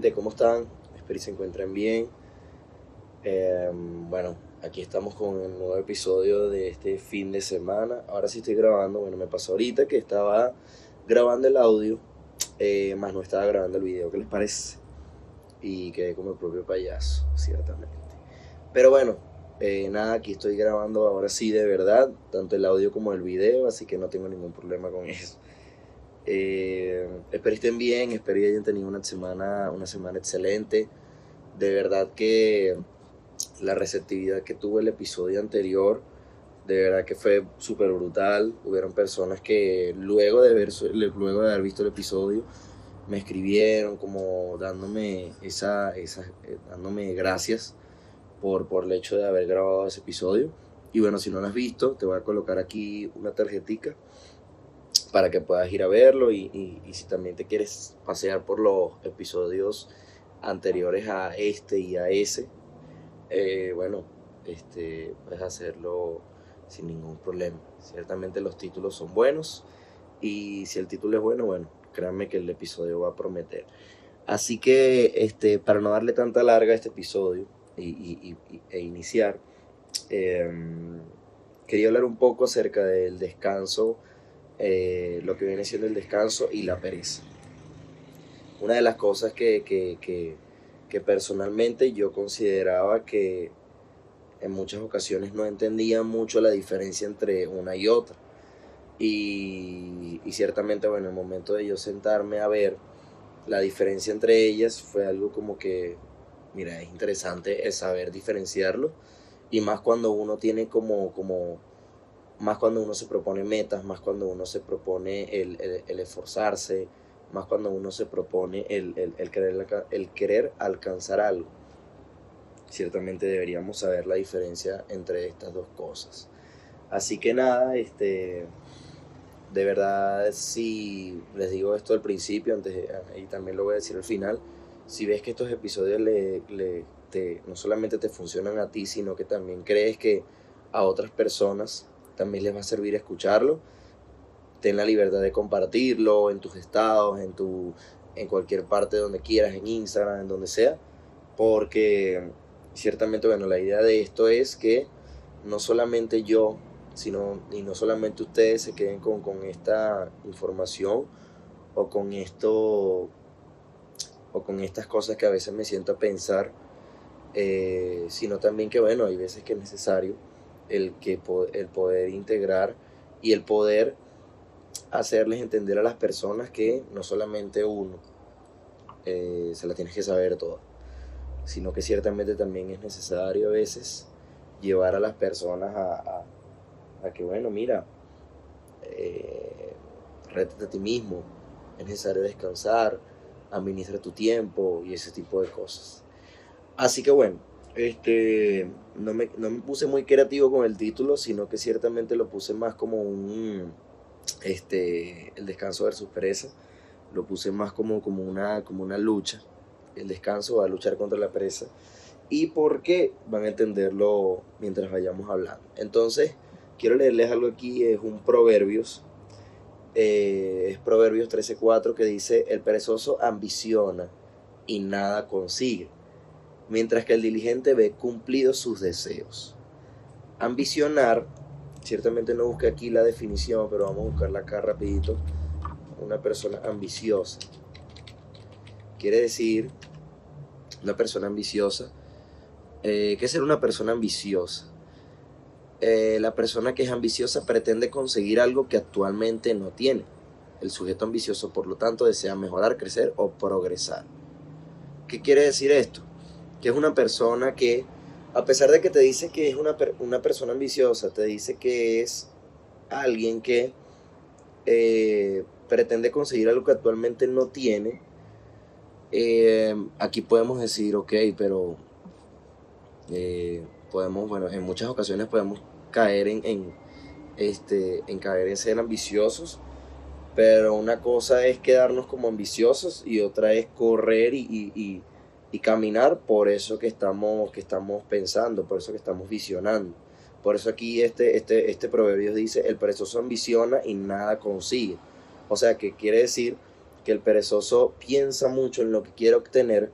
Gente, ¿cómo están? Espero que se encuentren bien. Em, bueno, aquí estamos con el nuevo episodio de este fin de semana. Ahora sí estoy grabando, bueno, me pasó ahorita que estaba grabando el audio, eh, más no estaba grabando el video, ¿qué les parece? Y quedé como el propio payaso, ciertamente. Pero bueno, eh, nada, aquí estoy grabando ahora sí de verdad, tanto el audio como el video, así que no tengo ningún problema con eso. Eh, espero estén bien, espero que hayan tenido una semana, una semana excelente. De verdad que la receptividad que tuvo el episodio anterior, de verdad que fue súper brutal. Hubieron personas que luego de, ver, luego de haber visto el episodio me escribieron como dándome, esa, esa, eh, dándome gracias por, por el hecho de haber grabado ese episodio. Y bueno, si no lo has visto, te voy a colocar aquí una tarjetica para que puedas ir a verlo y, si también te quieres pasear por los episodios anteriores a este y a ese, eh, bueno, este, puedes hacerlo sin ningún problema. Ciertamente los títulos son buenos y si el título es bueno, bueno, créanme que el episodio va a prometer. Así que este, para no darle tanta larga a este episodio y, e iniciar, em, quería hablar un poco acerca del descanso eh, lo que viene siendo el descanso y la pereza. Una de las cosas que, que, personalmente yo consideraba que en muchas ocasiones no entendía mucho la diferencia entre una y otra. Y, y, ciertamente, bueno, en el momento de yo sentarme a ver la diferencia entre ellas fue algo como que, mira, es interesante el saber diferenciarlo. Y más cuando uno tiene como, como más cuando uno se propone metas, más cuando uno se propone el, esforzarse, más cuando uno se propone el, querer, el querer alcanzar algo. Ciertamente deberíamos saber la diferencia entre estas dos cosas. Así que nada, este, de verdad, si les digo esto al principio, antes, y también lo voy a decir al final, si ves que estos episodios le, no solamente te funcionan a ti, sino que también crees que a otras personas también les va a servir escucharlo. Ten la libertad de compartirlo en tus estados, en, tu, en cualquier parte donde quieras, en Instagram, en donde sea, porque ciertamente, bueno, la idea de esto es que no solamente yo, sino, y no solamente ustedes se queden con, esta información o con esto o con estas cosas que a veces me siento a pensar, eh, sino también que, bueno, hay veces que es necesario el, que, el poder integrar y el poder hacerles entender a las personas que no solamente uno eh, se la tienes que saber toda, sino que ciertamente también es necesario a veces llevar a las personas a, que, bueno, mira, eh, rétate a ti mismo, es necesario descansar, administra tu tiempo y ese tipo de cosas. Así que bueno, este, no me, no me puse muy creativo con el título, sino que ciertamente lo puse más como un, este, el descanso versus pereza, lo puse más como, como, una, como una lucha, el descanso va a luchar contra la pereza, y por qué van a entenderlo mientras vayamos hablando. Entonces, quiero leerles algo aquí, es un Proverbios, eh, es Proverbios 13:4 que dice, el perezoso ambiciona y nada consigue mientras que el diligente ve cumplidos sus deseos. Ambicionar, ciertamente no busqué aquí la definición, pero vamos a buscarla acá rapidito. Una persona ambiciosa. Quiere decir, una persona ambiciosa. Eh, ¿Qué es ser una persona ambiciosa? Eh, la persona que es ambiciosa pretende conseguir algo que actualmente no tiene. El sujeto ambicioso, por lo tanto, desea mejorar, crecer o progresar. ¿Qué quiere decir esto? Que es una persona que, a pesar de que te dice que es una, una persona ambiciosa, te dice que es alguien que eh, pretende conseguir algo que actualmente no tiene, eh, aquí podemos decir, ok, pero eh, podemos, bueno, en muchas ocasiones podemos caer en, este, en caer en ser ambiciosos, pero una cosa es quedarnos como ambiciosos y otra es correr y caminar por eso que estamos, que estamos pensando, por eso que estamos visionando. Por eso aquí este, este, este proverbio dice, el perezoso ambiciona y nada consigue. O sea, que quiere decir que el perezoso piensa mucho en lo que quiere obtener,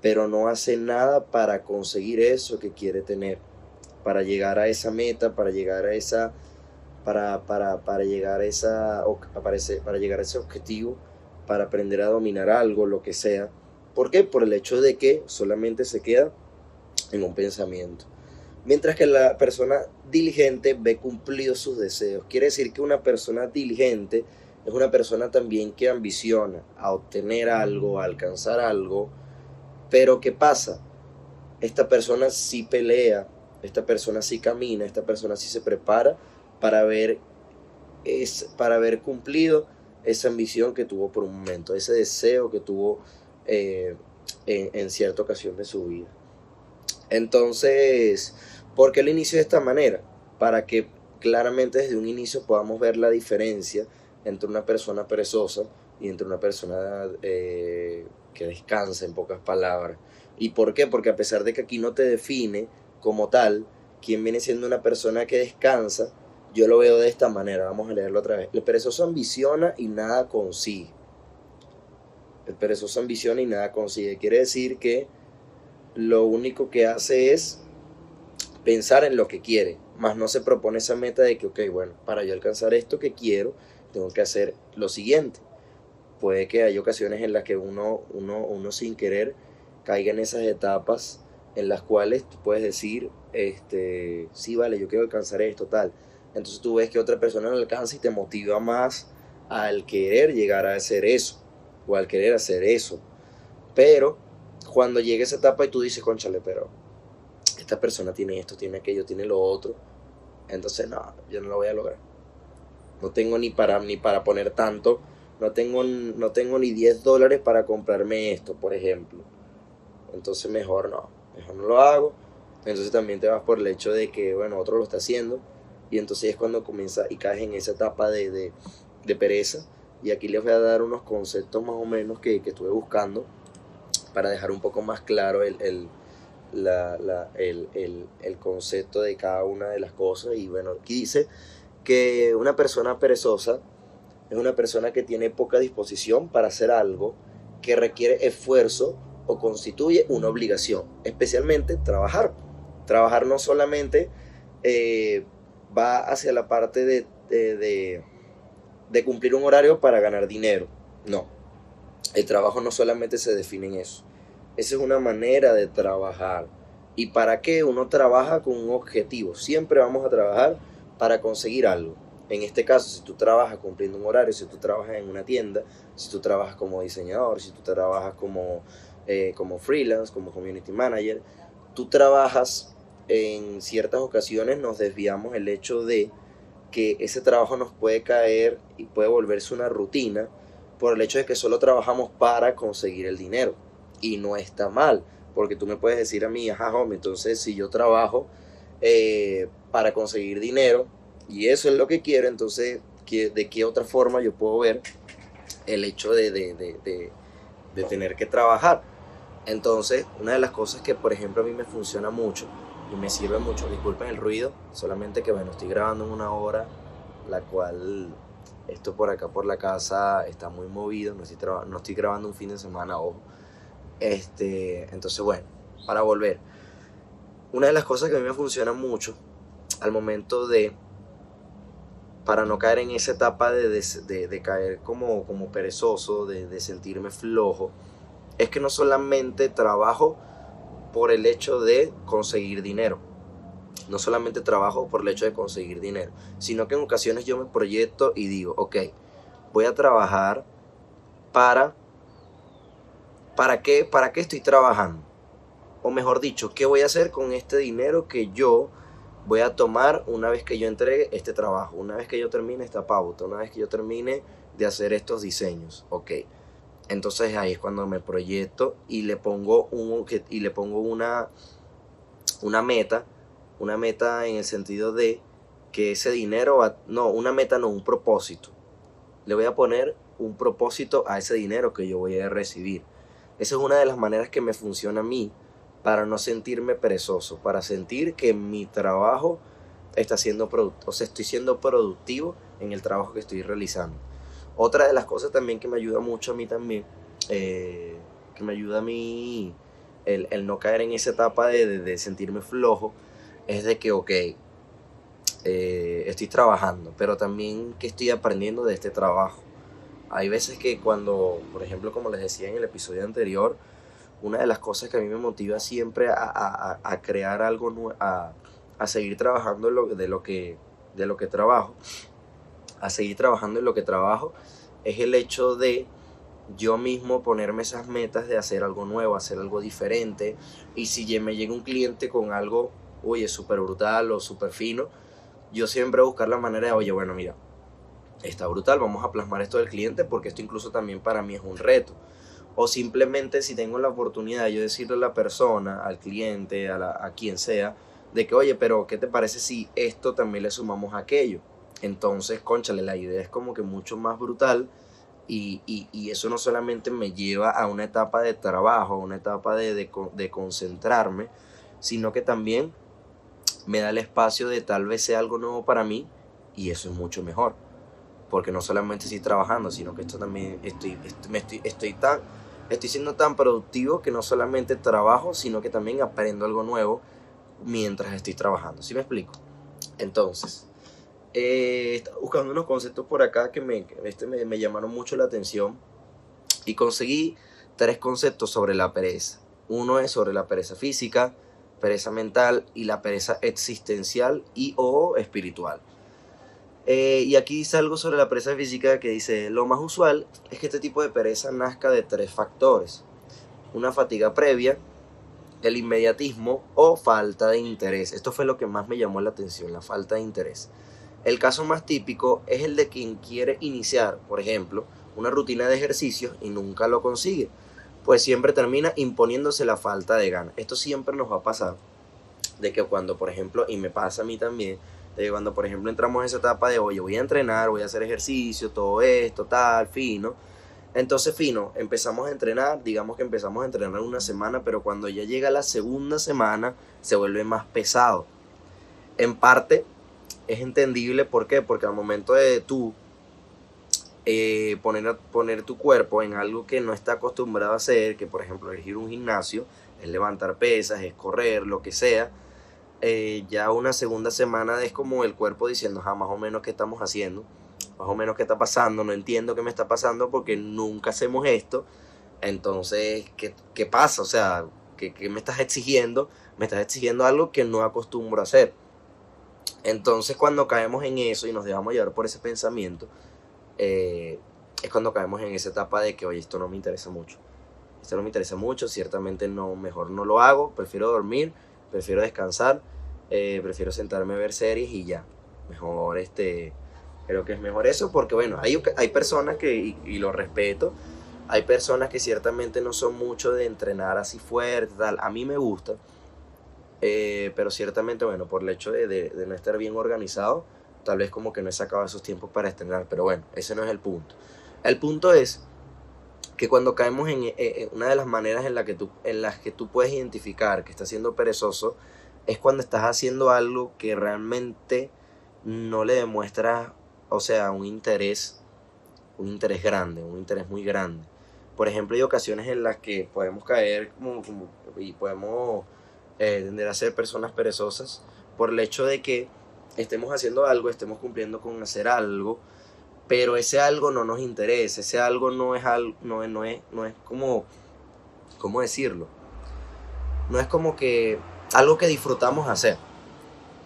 pero no hace nada para conseguir eso que quiere tener, para llegar a esa meta, para llegar a esa para, para, para llegar a esa para llegar a ese objetivo, para aprender a dominar algo, lo que sea. ¿Por qué? Por el hecho de que solamente se queda en un pensamiento. Mientras que la persona diligente ve cumplidos sus deseos. Quiere decir que una persona diligente es una persona también que ambiciona a obtener algo, a alcanzar algo. Pero ¿qué pasa? Esta persona sí pelea, esta persona sí camina, esta persona sí se prepara para ver, es, para haber cumplido esa ambición que tuvo por un momento, ese deseo que tuvo eh, en, cierta ocasión de su vida. Entonces, ¿por qué lo inicio de esta manera? Para que claramente desde un inicio podamos ver la diferencia entre una persona perezosa y entre una persona eh, que descansa, en pocas palabras. ¿Y por qué? Porque a pesar de que aquí no te define como tal, quien viene siendo una persona que descansa, yo lo veo de esta manera. Vamos a leerlo otra vez. El perezoso ambiciona y nada consigue. El perezoso ambiciona y nada consigue. Quiere decir que lo único que hace es pensar en lo que quiere, más no se propone esa meta de que, ok, bueno, para yo alcanzar esto que quiero, tengo que hacer lo siguiente. Puede que haya ocasiones en las que uno, uno, uno sin querer caiga en esas etapas en las cuales tú puedes decir, este, sí, vale, yo quiero alcanzar esto, tal. Entonces tú ves que otra persona lo alcanza y te motiva más al querer llegar a hacer eso o al querer hacer eso. Pero cuando llega esa etapa y tú dices, conchale, pero esta persona tiene esto, tiene aquello, tiene lo otro, entonces no, yo no lo voy a lograr. No tengo ni para, ni para poner tanto, no tengo, no tengo ni 10 dólares para comprarme esto, por ejemplo. Entonces mejor no, mejor no lo hago. Entonces también te vas por el hecho de que, bueno, otro lo está haciendo. Y entonces es cuando comienza y caes en esa etapa de, pereza. Y aquí les voy a dar unos conceptos más o menos que, que estuve buscando para dejar un poco más claro el, el, el, concepto de cada una de las cosas. Y bueno, aquí dice que una persona perezosa es una persona que tiene poca disposición para hacer algo que requiere esfuerzo o constituye una obligación, especialmente trabajar. Trabajar no solamente eh, va hacia la parte de cumplir un horario para ganar dinero, no. El trabajo no solamente se define en eso. Esa es una manera de trabajar. ¿Y para qué? Uno trabaja con un objetivo. Siempre vamos a trabajar para conseguir algo. En este caso, si tú trabajas cumpliendo un horario, si tú trabajas en una tienda, si tú trabajas como diseñador, si tú trabajas como, eh, como freelance, como community manager, tú trabajas en ciertas ocasiones, nos desviamos el hecho de que ese trabajo nos puede caer y puede volverse una rutina por el hecho de que solo trabajamos para conseguir el dinero. Y no está mal, porque tú me puedes decir a mí, ajá, hombre, entonces si yo trabajo eh, para conseguir dinero y eso es lo que quiero, entonces, ¿de qué otra forma yo puedo ver el hecho de, de tener que trabajar? Entonces, una de las cosas que, por ejemplo, a mí me funciona mucho y me sirve mucho, disculpen el ruido, solamente que, bueno, estoy grabando en una hora, la cual esto por acá por la casa está muy movido, no estoy, no estoy grabando un fin de semana, ojo. Este, entonces, bueno, para volver. Una de las cosas que a mí me funciona mucho al momento de, para no caer en esa etapa de, de, de caer como, como perezoso, de, sentirme flojo, es que no solamente trabajo por el hecho de conseguir dinero, no solamente trabajo por el hecho de conseguir dinero, sino que en ocasiones yo me proyecto y digo, ok, voy a trabajar para... ¿Para qué, ¿Para qué estoy trabajando? O mejor dicho, ¿qué voy a hacer con este dinero que yo voy a tomar una vez que yo entregue este trabajo, una vez que yo termine esta pauta, una vez que yo termine de hacer estos diseños? Ok. Entonces ahí es cuando me proyecto y le pongo, un, y le pongo una, una meta una meta en el sentido de que ese dinero va, no, una meta no, un propósito. Le voy a poner un propósito a ese dinero que yo voy a recibir. Esa es una de las maneras que me funciona a mí para no sentirme perezoso, para sentir que mi trabajo está siendo productivo, o sea, estoy siendo productivo en el trabajo que estoy realizando. Otra de las cosas también que me ayuda mucho a mí también, eh, que me ayuda a mí el, no caer en esa etapa de, sentirme flojo, es de que, ok, eh, estoy trabajando, pero también que estoy aprendiendo de este trabajo. Hay veces que cuando, por ejemplo, como les decía en el episodio anterior, una de las cosas que a mí me motiva siempre a, crear algo, nuevo, a, seguir trabajando de lo que, de lo que trabajo, a seguir trabajando en lo que trabajo, es el hecho de yo mismo ponerme esas metas de hacer algo nuevo, hacer algo diferente. Y si me llega un cliente con algo, oye, súper brutal o súper fino, yo siempre buscar la manera de, oye, bueno, mira, está brutal, vamos a plasmar esto del cliente porque esto incluso también para mí es un reto. O simplemente si tengo la oportunidad de yo decirle a la persona, al cliente, a, a quien sea, de que, oye, pero ¿qué te parece si esto también le sumamos aquello? Entonces, conchale, la idea es como que mucho más brutal y, eso no solamente me lleva a una etapa de trabajo, a una etapa de, de, concentrarme, sino que también me da el espacio de tal vez sea algo nuevo para mí y eso es mucho mejor. Porque no solamente estoy trabajando, sino que esto también estoy, estoy, estoy, tan, estoy siendo tan productivo que no solamente trabajo, sino que también aprendo algo nuevo mientras estoy trabajando. ¿Sí me explico? Entonces, eh, buscando unos conceptos por acá que me, este me, llamaron mucho la atención y conseguí tres conceptos sobre la pereza. Uno es sobre la pereza física, pereza mental y la pereza existencial y o espiritual. Eh, y aquí dice algo sobre la pereza física que dice, lo más usual es que este tipo de pereza nazca de tres factores. Una fatiga previa, el inmediatismo o falta de interés. Esto fue lo que más me llamó la atención, la falta de interés. El caso más típico es el de quien quiere iniciar, por ejemplo, una rutina de ejercicios y nunca lo consigue, pues siempre termina imponiéndose la falta de ganas. Esto siempre nos va a pasar, de que cuando, por ejemplo, y me pasa a mí también, de que cuando, por ejemplo, entramos en esa etapa de, oye, voy a entrenar, voy a hacer ejercicio, todo esto, tal, fino. Entonces, fino, empezamos a entrenar, digamos que empezamos a entrenar una semana, pero cuando ya llega la segunda semana, se vuelve más pesado. En parte es entendible, ¿por qué? Porque al momento de tú eh, poner, poner tu cuerpo en algo que no está acostumbrado a hacer, que por ejemplo es ir a un gimnasio, es levantar pesas, es correr, lo que sea, eh, ya una segunda semana es como el cuerpo diciendo, ah, más o menos qué estamos haciendo, más o menos qué está pasando, no entiendo qué me está pasando porque nunca hacemos esto, entonces, ¿qué, qué pasa? O sea, ¿qué, ¿qué me estás exigiendo? Me estás exigiendo algo que no acostumbro a hacer. Entonces cuando caemos en eso y nos dejamos llevar por ese pensamiento, eh, es cuando caemos en esa etapa de que, oye, esto no me interesa mucho. Esto no me interesa mucho, ciertamente no, mejor no lo hago, prefiero dormir, prefiero descansar, eh, prefiero sentarme a ver series y ya. Mejor este, creo que es mejor eso porque bueno, hay, hay personas que, y, y lo respeto, hay personas que ciertamente no son mucho de entrenar así fuerte, tal. A mí me gusta, eh, pero ciertamente, bueno, por el hecho de, no estar bien organizado, tal vez como que no he sacado esos tiempos para estrenar, pero bueno, ese no es el punto. El punto es que cuando caemos en, una de las maneras en, la que tú, en las que tú puedes identificar que estás siendo perezoso, es cuando estás haciendo algo que realmente no le demuestra, o sea, un interés, un interés grande, un interés muy grande. Por ejemplo, hay ocasiones en las que podemos caer como y podemos eh, tender a ser personas perezosas por el hecho de que estemos haciendo algo, estemos cumpliendo con hacer algo, pero ese algo no nos interesa, ese algo no es algo, no es, no es, no es como, ¿cómo decirlo? No es como que algo que disfrutamos hacer,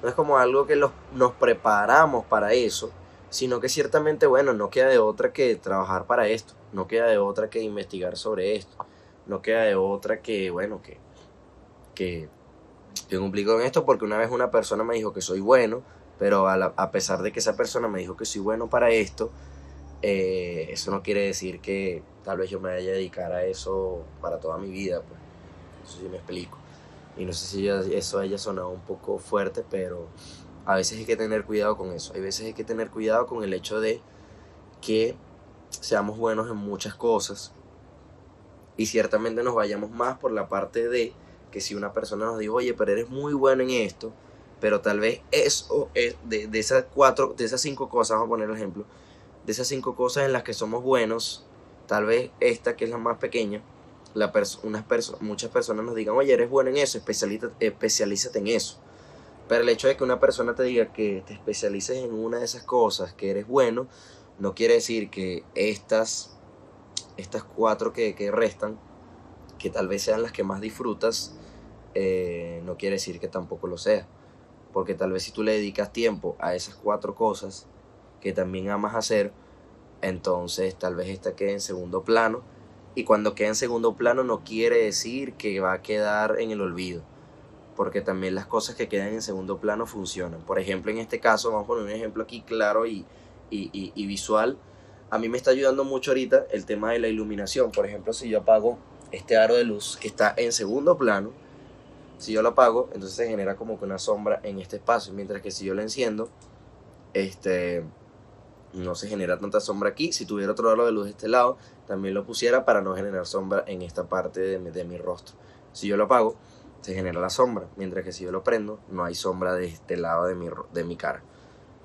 no es como algo que nos preparamos para eso, sino que ciertamente, bueno, no queda de otra que trabajar para esto, no queda de otra que investigar sobre esto, no queda de otra que, bueno, que, que yo cumplí con esto porque una vez una persona me dijo que soy bueno, pero a, pesar de que esa persona me dijo que soy bueno para esto, eh, eso no quiere decir que tal vez yo me vaya a dedicar a eso para toda mi vida. Pues. Eso sí me explico. Y no sé si eso haya sonado un poco fuerte, pero a veces hay que tener cuidado con eso. Hay veces hay que tener cuidado con el hecho de que seamos buenos en muchas cosas y ciertamente nos vayamos más por la parte de que si una persona nos dijo, oye, pero eres muy bueno en esto, pero tal vez eso, es de, esas cuatro, de esas cinco cosas, vamos a poner el ejemplo, de esas cinco cosas en las que somos buenos, tal vez esta que es la más pequeña, unas muchas personas nos digan, oye, eres bueno en eso, especialízate en eso. Pero el hecho de que una persona te diga que te especialices en una de esas cosas, que eres bueno, no quiere decir que estas, estas cuatro que, que restan, que tal vez sean las que más disfrutas, eh, no quiere decir que tampoco lo sea. Porque tal vez si tú le dedicas tiempo a esas cuatro cosas que también amas hacer, entonces tal vez esta quede en segundo plano. Y cuando quede en segundo plano no quiere decir que va a quedar en el olvido. Porque también las cosas que quedan en segundo plano funcionan. Por ejemplo, en este caso, vamos a poner un ejemplo aquí claro y, y visual. A mí me está ayudando mucho ahorita el tema de la iluminación. Por ejemplo, si yo apago este aro de luz que está en segundo plano, si yo lo apago, entonces se genera como que una sombra en este espacio, mientras que si yo lo enciendo, este, no se genera tanta sombra aquí. Si tuviera otro aro de luz de este lado, también lo pusiera para no generar sombra en esta parte de mi, de mi rostro. Si yo lo apago, se genera la sombra, mientras que si yo lo prendo, no hay sombra de este lado de mi, de mi cara.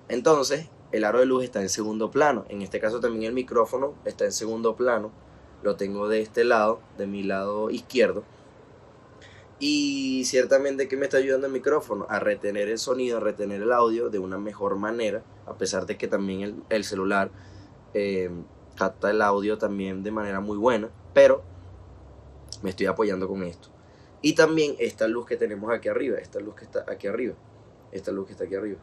Entonces, el aro de luz está en segundo plano. En este caso también el micrófono está en segundo plano. Lo tengo de este lado, de mi lado izquierdo. Y ciertamente que me está ayudando el micrófono a retener el sonido, a retener el audio de una mejor manera, a pesar de que también el, celular eh, capta el audio también de manera muy buena, pero me estoy apoyando con esto. Y también esta luz que tenemos aquí arriba, esta luz que está aquí arriba, esta luz que está aquí arriba.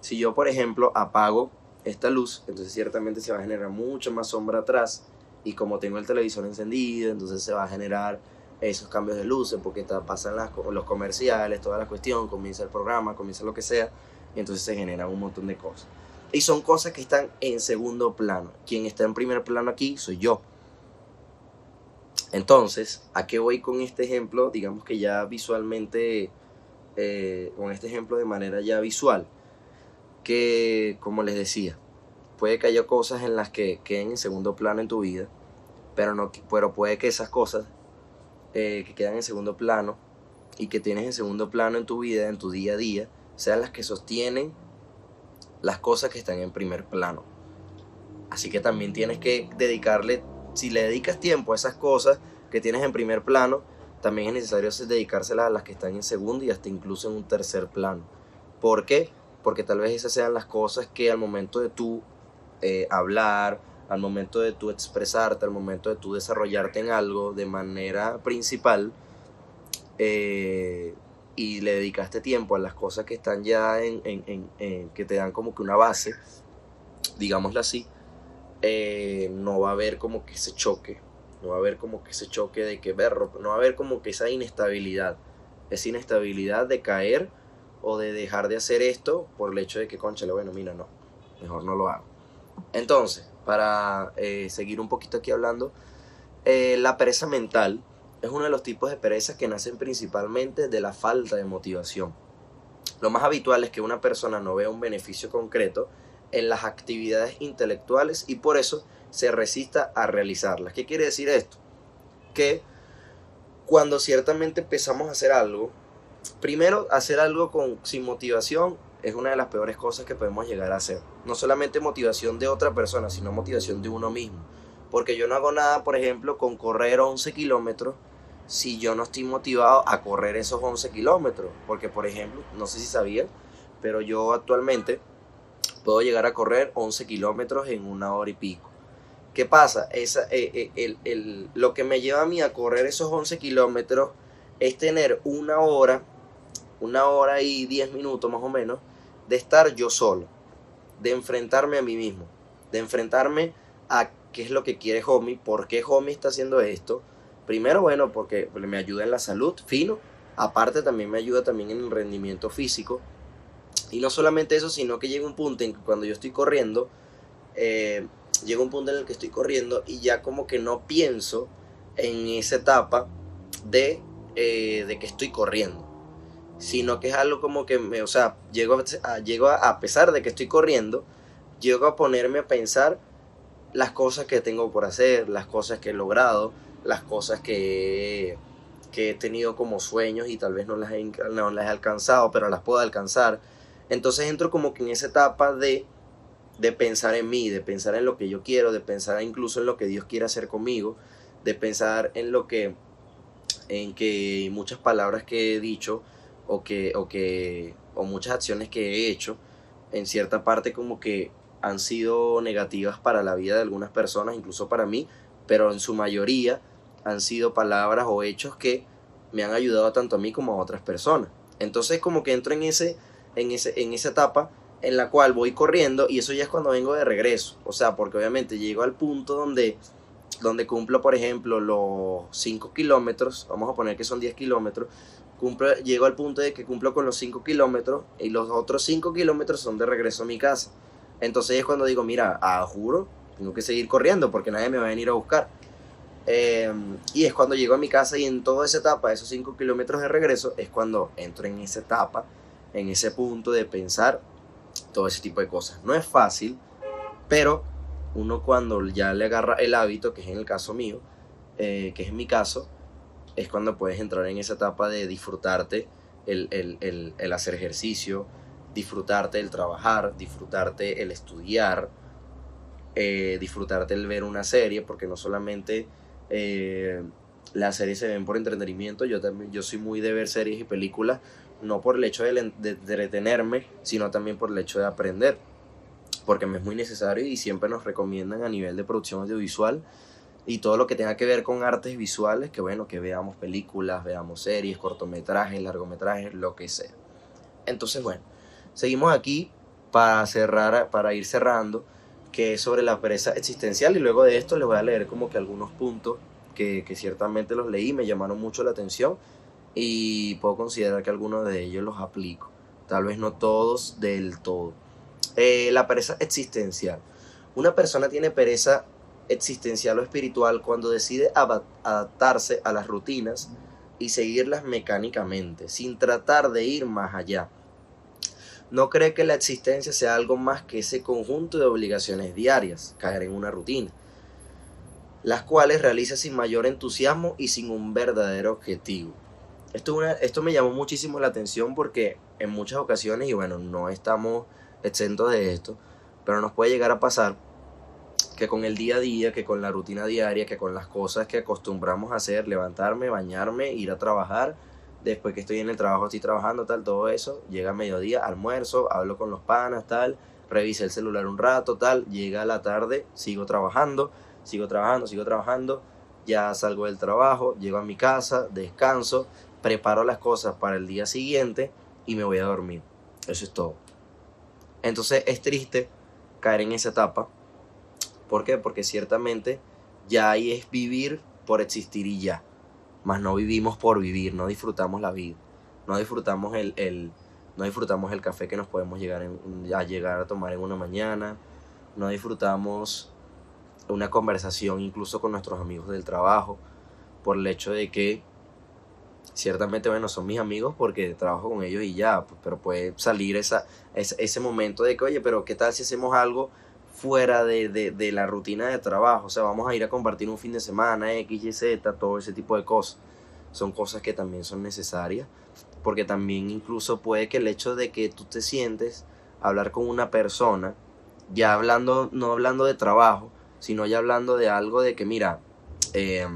Si yo, por ejemplo, apago esta luz, entonces ciertamente se va a generar mucha más sombra atrás y como tengo el televisor encendido, entonces se va a generar esos cambios de luces, porque pasan los comerciales, toda la cuestión, comienza el programa, comienza lo que sea, y entonces se generan un montón de cosas. Y son cosas que están en segundo plano. Quien está en primer plano aquí soy yo. Entonces, ¿a qué voy con este ejemplo? Digamos que ya visualmente, eh, con este ejemplo de manera ya visual, que como les decía, puede que haya cosas en las que queden en segundo plano en tu vida, pero, no, pero puede que esas cosas eh, que quedan en segundo plano y que tienes en segundo plano en tu vida, en tu día a día, sean las que sostienen las cosas que están en primer plano. Así que también tienes que dedicarle, si le dedicas tiempo a esas cosas que tienes en primer plano, también es necesario dedicárselas a las que están en segundo y hasta incluso en un tercer plano. ¿Por qué? Porque tal vez esas sean las cosas que al momento de tú eh, hablar, al momento de tú expresarte, al momento de tú desarrollarte en algo de manera principal, eh, y le dedicaste tiempo a las cosas que están ya en, que te dan como que una base, digámoslo así, eh, no va a haber como que ese choque, no va a haber como que ese choque de que berro, no va a haber como que esa inestabilidad, esa inestabilidad de caer o de dejar de hacer esto por el hecho de que, conchale, bueno, mira, no, mejor no lo hago. Entonces, para eh, seguir un poquito aquí hablando, eh, la pereza mental es uno de los tipos de pereza que nacen principalmente de la falta de motivación. Lo más habitual es que una persona no vea un beneficio concreto en las actividades intelectuales y por eso se resista a realizarlas. ¿Qué quiere decir esto? Que cuando ciertamente empezamos a hacer algo, primero hacer algo con, sin motivación es una de las peores cosas que podemos llegar a hacer. No solamente motivación de otra persona, sino motivación de uno mismo. Porque yo no hago nada, por ejemplo, con correr 11 kilómetros si yo no estoy motivado a correr esos 11 kilómetros. Porque, por ejemplo, no sé si sabían, pero yo actualmente puedo llegar a correr 11 kilómetros en una hora y pico. ¿Qué pasa? Esa, eh, eh, el, lo que me lleva a mí a correr esos 11 kilómetros es tener una hora, una hora y 10 minutos más o menos, de estar yo solo, de enfrentarme a mí mismo, de enfrentarme a qué es lo que quiere Homie, por qué Homie está haciendo esto. Primero, bueno, porque me ayuda en la salud, fino. Aparte también me ayuda también en el rendimiento físico. Y no solamente eso, sino que llega un punto en que cuando yo estoy corriendo, eh, llega un punto en el que estoy corriendo y ya como que no pienso en esa etapa de, eh, de que estoy corriendo sino que es algo como que, me, o sea, llego a, llego a, pesar de que estoy corriendo, llego a ponerme a pensar las cosas que tengo por hacer, las cosas que he logrado, las cosas que, que he tenido como sueños y tal vez no las, he, no las he alcanzado, pero las puedo alcanzar. Entonces entro como que en esa etapa de de pensar en mí, de pensar en lo que yo quiero, de pensar incluso en lo que Dios quiere hacer conmigo, de pensar en lo que, en que muchas palabras que he dicho o que, o que, o muchas acciones que he hecho, en cierta parte como que han sido negativas para la vida de algunas personas, incluso para mí, pero en su mayoría han sido palabras o hechos que me han ayudado tanto a mí como a otras personas. Entonces como que entro en ese, en ese, en esa etapa en la cual voy corriendo y eso ya es cuando vengo de regreso. O sea, porque obviamente llego al punto donde, donde cumplo, por ejemplo, los 5 kilómetros, vamos a poner que son 10 kilómetros, cumplo, llego al punto de que cumplo con los 5 kilómetros y los otros 5 kilómetros son de regreso a mi casa. Entonces es cuando digo, mira, ah, juro, tengo que seguir corriendo porque nadie me va a venir a buscar. Em, y es cuando llego a mi casa y en toda esa etapa, esos 5 kilómetros de regreso, es cuando entro en esa etapa, en ese punto de pensar todo ese tipo de cosas. No es fácil, pero uno cuando ya le agarra el hábito, que es en el caso mío, eh, que es en mi caso, es cuando puedes entrar en esa etapa de disfrutarte el, el, el, hacer ejercicio, disfrutarte el trabajar, disfrutarte el estudiar, eh, disfrutarte el ver una serie, porque no solamente eh, las series se ven por entretenimiento, yo también yo soy muy de ver series y películas no por el hecho de, entretenerme, sino también por el hecho de aprender, porque me es muy necesario y siempre nos recomiendan a nivel de producción audiovisual y todo lo que tenga que ver con artes visuales, que bueno, que veamos películas, veamos series, cortometrajes, largometrajes, lo que sea. Entonces, bueno, seguimos aquí para cerrar, para ir cerrando, que es sobre la pereza existencial y luego de esto les voy a leer como que algunos puntos que, que ciertamente los leí, me llamaron mucho la atención y puedo considerar que algunos de ellos los aplico. Tal vez no todos del todo. Eh, la pereza existencial. Una persona tiene pereza existencial o espiritual cuando decide adaptarse a las rutinas y seguirlas mecánicamente, sin tratar de ir más allá. No cree que la existencia sea algo más que ese conjunto de obligaciones diarias, caer en una rutina, las cuales realiza sin mayor entusiasmo y sin un verdadero objetivo. Esto, esto me llamó muchísimo la atención porque en muchas ocasiones, y bueno, no estamos exentos de esto, pero nos puede llegar a pasar que con el día a día, que con la rutina diaria, que con las cosas que acostumbramos a hacer, levantarme, bañarme, ir a trabajar, después que estoy en el trabajo, estoy trabajando, tal, todo eso, llega mediodía, almuerzo, hablo con los panas, tal, revisé el celular un rato, tal, llega la tarde, sigo trabajando, sigo trabajando, sigo trabajando, ya salgo del trabajo, llego a mi casa, descanso, preparo las cosas para el día siguiente y me voy a dormir. Eso es todo. Entonces es triste caer en esa etapa. ¿Por qué? Porque ciertamente ya ahí es vivir por existir y ya. Más no vivimos por vivir, no disfrutamos la vida. No disfrutamos el, no disfrutamos el café que nos podemos llegar a llegar a tomar en una mañana. No disfrutamos una conversación incluso con nuestros amigos del trabajo por el hecho de que ciertamente, bueno, son mis amigos porque trabajo con ellos y ya, pero puede salir esa, ese, momento de que, oye, pero ¿qué tal si hacemos algo fuera de, de, la rutina de trabajo? O sea, vamos a ir a compartir un fin de semana, X, Y, Z, todo ese tipo de cosas. Son cosas que también son necesarias, porque también incluso puede que el hecho de que tú te sientes hablar con una persona, ya hablando, no hablando de trabajo, sino ya hablando de algo de que, mira, eh,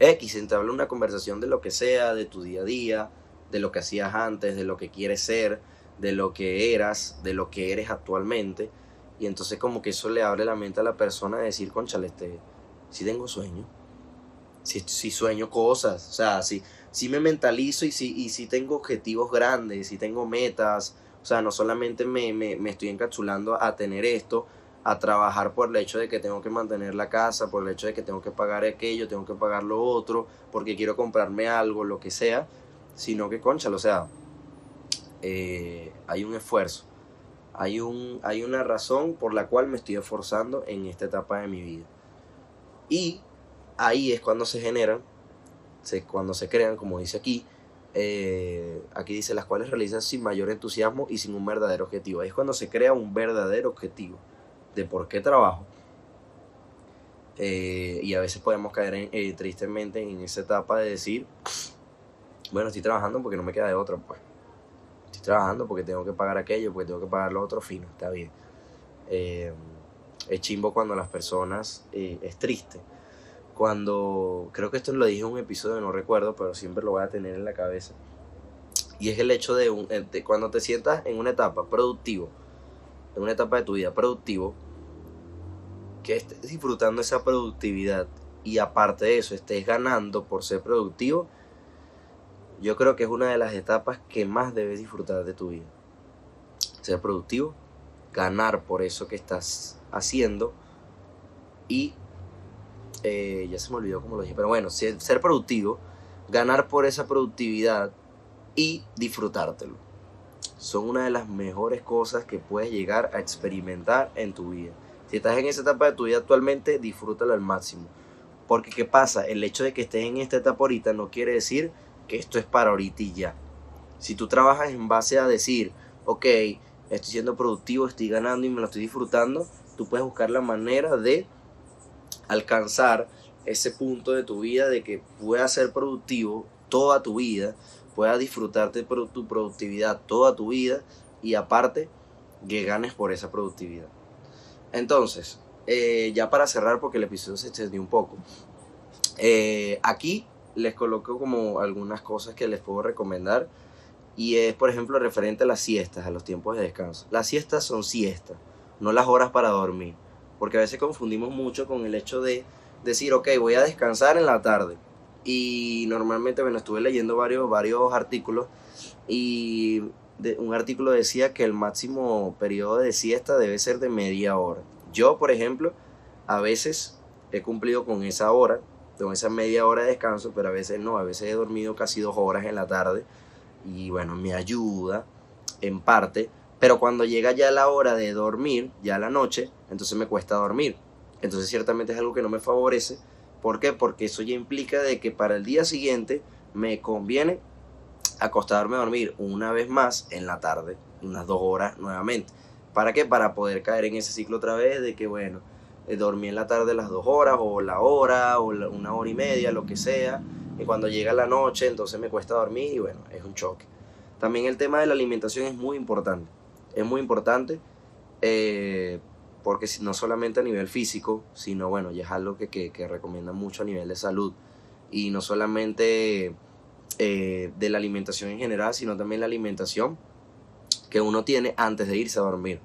X, entabla una conversación de lo que sea, de tu día a día, de lo que hacías antes, de lo que quieres ser, de lo que eras, de lo que eres actualmente. Y entonces como que eso le abre la mente a la persona de decir, conchale, este, si tengo sueño, si, sueño cosas, o sea, si, si me mentalizo y si, y si tengo objetivos grandes, si tengo metas, o sea, no solamente me, me, me estoy encapsulando a tener esto, a trabajar por el hecho de que tengo que mantener la casa, por el hecho de que tengo que pagar aquello, tengo que pagar lo otro, porque quiero comprarme algo, lo que sea, sino que, conchalo, o sea, eh, hay un esfuerzo, hay, un, hay una razón por la cual me estoy esforzando en esta etapa de mi vida. Y ahí es cuando se generan, se, cuando se crean, como dice aquí, eh, aquí dice las cuales realizan sin mayor entusiasmo y sin un verdadero objetivo. Ahí es cuando se crea un verdadero objetivo de por qué trabajo. Eh, y a veces podemos caer en, eh, tristemente en esa etapa de decir, bueno, estoy trabajando porque no me queda de otra, pues. Trabajando porque tengo que pagar aquello, porque tengo que pagar lo otro, fino, está bien. Eh, es chimbo cuando las personas, eh, es triste. Cuando, creo que esto lo dije en un episodio, no recuerdo, pero siempre lo voy a tener en la cabeza. Y es el hecho de, un, de cuando te sientas en una etapa productivo, en una etapa de tu vida productivo, que estés disfrutando esa productividad y aparte de eso estés ganando por ser productivo, yo creo que es una de las etapas que más debes disfrutar de tu vida. Ser productivo, ganar por eso que estás haciendo y eh, ya se me olvidó cómo lo dije, pero bueno, ser, ser productivo, ganar por esa productividad y disfrutártelo. Son una de las mejores cosas que puedes llegar a experimentar en tu vida. Si estás en esa etapa de tu vida actualmente, disfrútalo al máximo. Porque ¿qué pasa? El hecho de que estés en esta etapa ahorita no quiere decir que esto es para ahorita y ya. Si tú trabajas en base a decir, ok, estoy siendo productivo, estoy ganando y me lo estoy disfrutando, tú puedes buscar la manera de alcanzar ese punto de tu vida de que puedas ser productivo toda tu vida, puedas disfrutarte de tu productividad toda tu vida y aparte que ganes por esa productividad. Entonces, eh, ya para cerrar, porque el episodio se extendió un poco, eh, aquí les coloco como algunas cosas que les puedo recomendar. Y es, por ejemplo, referente a las siestas, a los tiempos de descanso. Las siestas son siestas, no las horas para dormir. Porque a veces confundimos mucho con el hecho de decir, ok, voy a descansar en la tarde. Y normalmente, bueno, estuve leyendo varios, varios artículos y un artículo decía que el máximo periodo de siesta debe ser de media hora. Yo, por ejemplo, a veces he cumplido con esa hora, con esa media hora de descanso, pero a veces no, a veces he dormido casi dos horas en la tarde y bueno, me ayuda en parte, pero cuando llega ya la hora de dormir, ya la noche, entonces me cuesta dormir. Entonces ciertamente es algo que no me favorece. ¿Por qué? Porque eso ya implica de que para el día siguiente me conviene acostarme a dormir una vez más en la tarde, unas dos horas nuevamente. ¿Para qué? Para poder caer en ese ciclo otra vez de que, bueno, eh, dormí en la tarde las dos horas o la hora o una hora y media, lo que sea. Y cuando llega la noche, entonces me cuesta dormir y bueno, es un choque. También el tema de la alimentación es muy importante. Es muy importante eh, porque no solamente a nivel físico, sino bueno, ya es algo que, que, recomienda mucho a nivel de salud. Y no solamente eh, de la alimentación en general, sino también la alimentación que uno tiene antes de irse a dormir.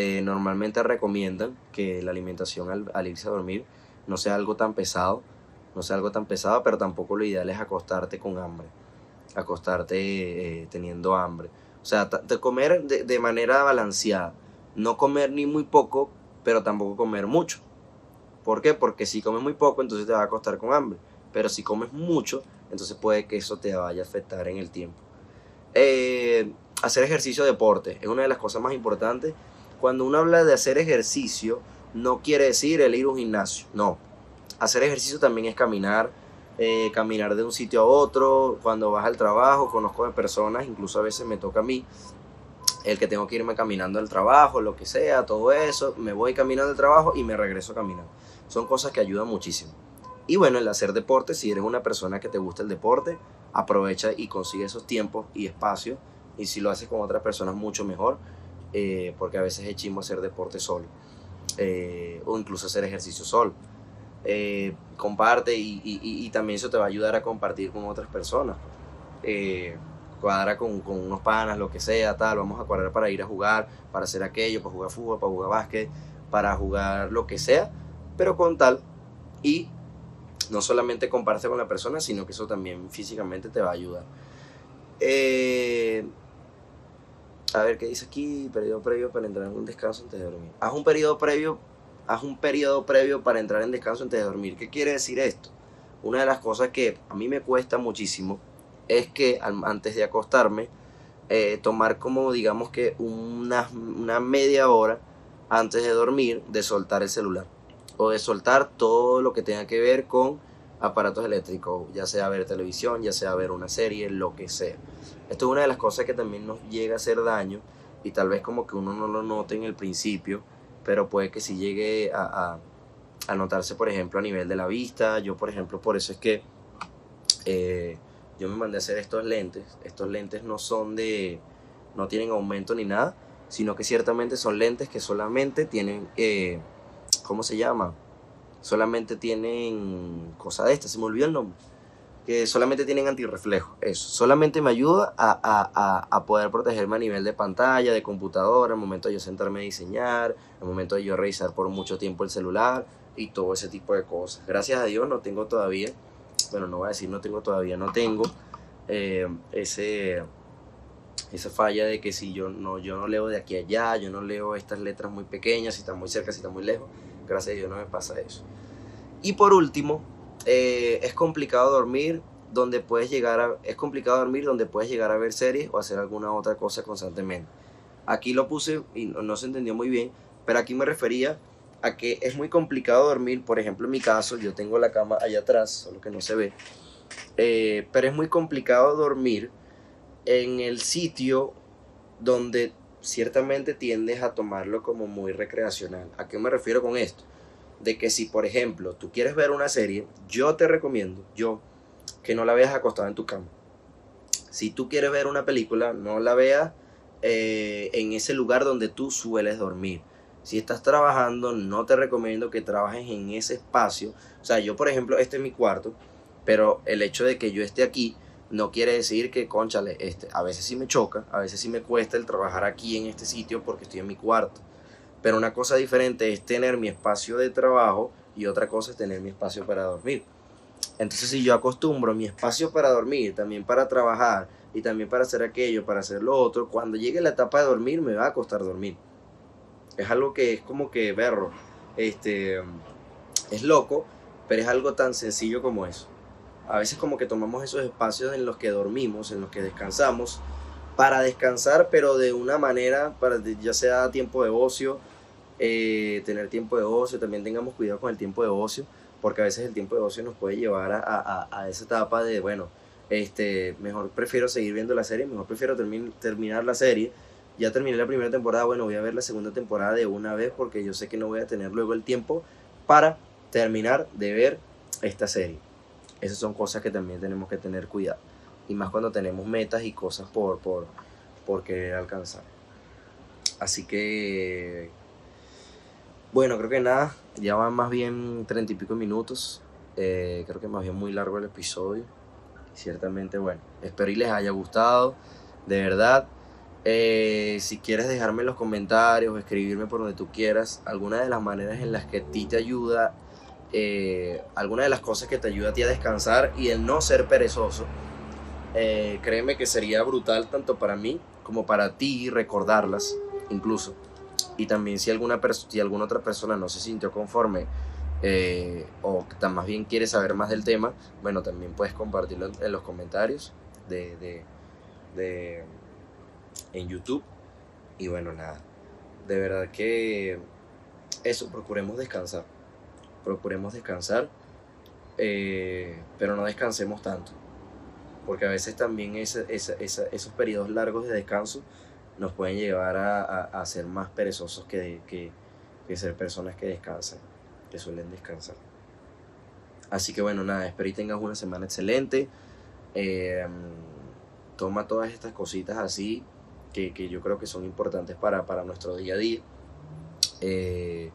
Eh, normalmente recomiendan que la alimentación al, irse a dormir no sea algo tan pesado, no sea algo tan pesado, pero tampoco lo ideal es acostarte con hambre, acostarte eh, teniendo hambre. O sea, de comer de, de, manera balanceada, no comer ni muy poco, pero tampoco comer mucho. ¿Por qué? Porque si comes muy poco, entonces te va a acostar con hambre, pero si comes mucho, entonces puede que eso te vaya a afectar en el tiempo. Eh, hacer ejercicio deporte es una de las cosas más importantes cuando uno habla de hacer ejercicio, no quiere decir el ir a un gimnasio, no. Hacer ejercicio también es caminar, eh, caminar de un sitio a otro, cuando vas al trabajo, conozco de personas, incluso a veces me toca a mí, el que tengo que irme caminando al trabajo, lo que sea, todo eso, me voy caminando al trabajo y me regreso caminando. Son cosas que ayudan muchísimo. Y bueno, el hacer deporte, si eres una persona que te gusta el deporte, aprovecha y consigue esos tiempos y espacios. Y si lo haces con otras personas, mucho mejor. Eh, porque a veces es chismo hacer deporte solo, eh, o incluso hacer ejercicio solo. Eh, comparte y, también eso te va a ayudar a compartir con otras personas. cuadra con, con, unos panas, lo que sea, tal, vamos a cuadrar para ir a jugar, para hacer aquello, para jugar fútbol, para jugar básquet, para jugar lo que sea, pero con tal y no solamente comparte con la persona, sino que eso también físicamente te va a ayudar. Eh, a ver qué dice aquí, periodo previo para entrar en un descanso antes de dormir. Haz un periodo previo, haz un periodo previo para entrar en descanso antes de dormir. ¿Qué quiere decir esto? Una de las cosas que a mí me cuesta muchísimo es que antes de acostarme, eh, tomar como digamos que una, una media hora antes de dormir de soltar el celular o de soltar todo lo que tenga que ver con aparatos eléctricos, ya sea ver televisión, ya sea ver una serie, lo que sea. Esto es una de las cosas que también nos llega a hacer daño y tal vez como que uno no lo note en el principio, pero puede que sí llegue a, a, notarse, por ejemplo, a nivel de la vista. Yo, por ejemplo, por eso es que eh, yo me mandé a hacer estos lentes. Estos lentes no son de, no tienen aumento ni nada, sino que ciertamente son lentes que solamente tienen, eh, ¿cómo se llama? Solamente tienen cosa de esta, se me olvidó el nombre. Que solamente tienen antirreflejo, eso. Solamente me ayuda a, poder protegerme a nivel de pantalla, de computadora, al momento de yo sentarme a diseñar, al momento de yo revisar por mucho tiempo el celular y todo ese tipo de cosas. Gracias a Dios no tengo todavía, bueno, no voy a decir no tengo todavía, no tengo eh, ese esa falla de que si yo no, yo no leo de aquí a allá, yo no leo estas letras muy pequeñas, si están muy cerca, si están muy lejos, gracias a Dios no me pasa eso. Y por último, eh, es complicado dormir donde puedes llegar a, es complicado dormir donde puedes llegar a ver series o hacer alguna otra cosa constantemente. Aquí lo puse y no, se entendió muy bien, pero aquí me refería a que es muy complicado dormir, por ejemplo en mi caso, yo tengo la cama allá atrás, solo que no se ve, eh, pero es muy complicado dormir en el sitio donde ciertamente tiendes a tomarlo como muy recreacional. ¿A qué me refiero con esto? De que si, por ejemplo, tú quieres ver una serie, yo te recomiendo, yo, que no la veas acostada en tu cama. Si tú quieres ver una película, no la veas eh, en ese lugar donde tú sueles dormir. Si estás trabajando, no te recomiendo que trabajes en ese espacio. O sea, yo, por ejemplo, este es mi cuarto, pero el hecho de que yo esté aquí no quiere decir que, conchale, este, a veces sí me choca, a veces sí me cuesta el trabajar aquí en este sitio porque estoy en mi cuarto. Pero una cosa diferente es tener mi espacio de trabajo y otra cosa es tener mi espacio para dormir. Entonces si yo acostumbro mi espacio para dormir, también para trabajar y también para hacer aquello, para hacer lo otro, cuando llegue la etapa de dormir me va a costar dormir. Es algo que es como que, berro, este, es loco, pero es algo tan sencillo como eso a veces como que tomamos esos espacios en los que dormimos, en los que descansamos, para descansar, pero de una manera, para ya sea tiempo de ocio, eh, tener tiempo de ocio, también tengamos cuidado con el tiempo de ocio, porque a veces el tiempo de ocio nos puede llevar a, esa etapa de, bueno, este, mejor prefiero seguir viendo la serie, mejor prefiero terminar la serie. Ya terminé la primera temporada, bueno, voy a ver la segunda temporada de una vez porque yo sé que no voy a tener luego el tiempo para terminar de ver esta serie. Esas son cosas que también tenemos que tener cuidado. Y más cuando tenemos metas y cosas por, por, por querer alcanzar. Así que, bueno, creo que nada, ya van más bien treinta y pico minutos. Eh, creo que más bien muy largo el episodio. Ciertamente, bueno, espero y les haya gustado. De verdad, eh, si quieres dejarme en los comentarios, escribirme por donde tú quieras, alguna de las maneras en las que a ti te ayuda eh, alguna de las cosas que te ayuda a ti a descansar y el no ser perezoso, eh, créeme que sería brutal tanto para mí como para ti recordarlas incluso. Y también si alguna, si alguna otra persona no se sintió conforme eh, o más bien quiere saber más del tema, bueno, también puedes compartirlo en, los comentarios de, de, en YouTube. Y bueno, nada, de verdad que eso, procuremos descansar procuremos descansar, eh, pero no descansemos tanto, porque a veces también esos periodos largos de descanso nos pueden llevar a, ser más perezosos que, que, ser personas que descansan, que suelen descansar. Así que bueno, nada, espero y tengas una semana excelente. Eh, toma todas estas cositas así que, yo creo que son importantes para, para nuestro día a día. Eh,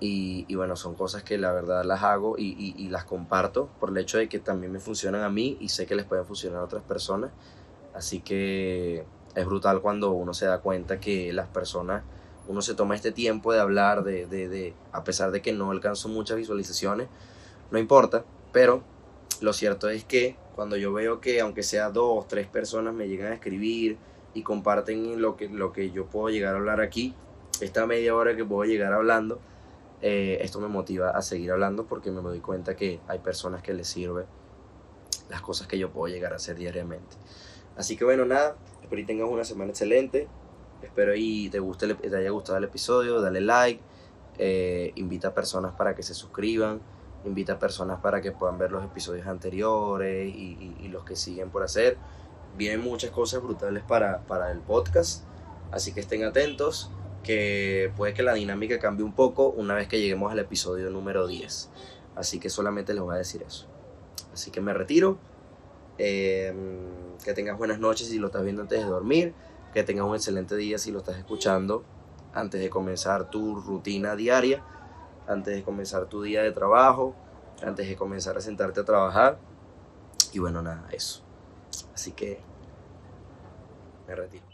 y, bueno, son cosas que la verdad las hago y, las comparto por el hecho de que también me funcionan a mí y sé que les pueden funcionar a otras personas. Así que es brutal cuando uno se da cuenta que las personas, uno se toma este tiempo de hablar, de, de, de a pesar de que no alcanzo muchas visualizaciones, no importa, pero lo cierto es que cuando yo veo que aunque sea dos, tres personas me llegan a escribir y comparten lo que, lo que yo puedo llegar a hablar aquí, esta media hora que puedo llegar hablando, eh, esto me motiva a seguir hablando porque me doy cuenta que hay personas que les sirve las cosas que yo puedo llegar a hacer diariamente. Así que bueno, nada, espero que tengas una semana excelente. Espero y te, guste, te haya gustado el episodio, dale like, eh, invita a personas para que se suscriban, invita a personas para que puedan ver los episodios anteriores y, los que siguen por hacer. Vienen muchas cosas brutales para, para el podcast, así que estén atentos que puede que la dinámica cambie un poco una vez que lleguemos al episodio número 10. Así que solamente les voy a decir eso. Así que me retiro. Em, que tengas buenas noches si lo estás viendo antes de dormir. Que tengas un excelente día si lo estás escuchando antes de comenzar tu rutina diaria, antes de comenzar tu día de trabajo, antes de comenzar a sentarte a trabajar. Y bueno, nada, eso. Así que me retiro.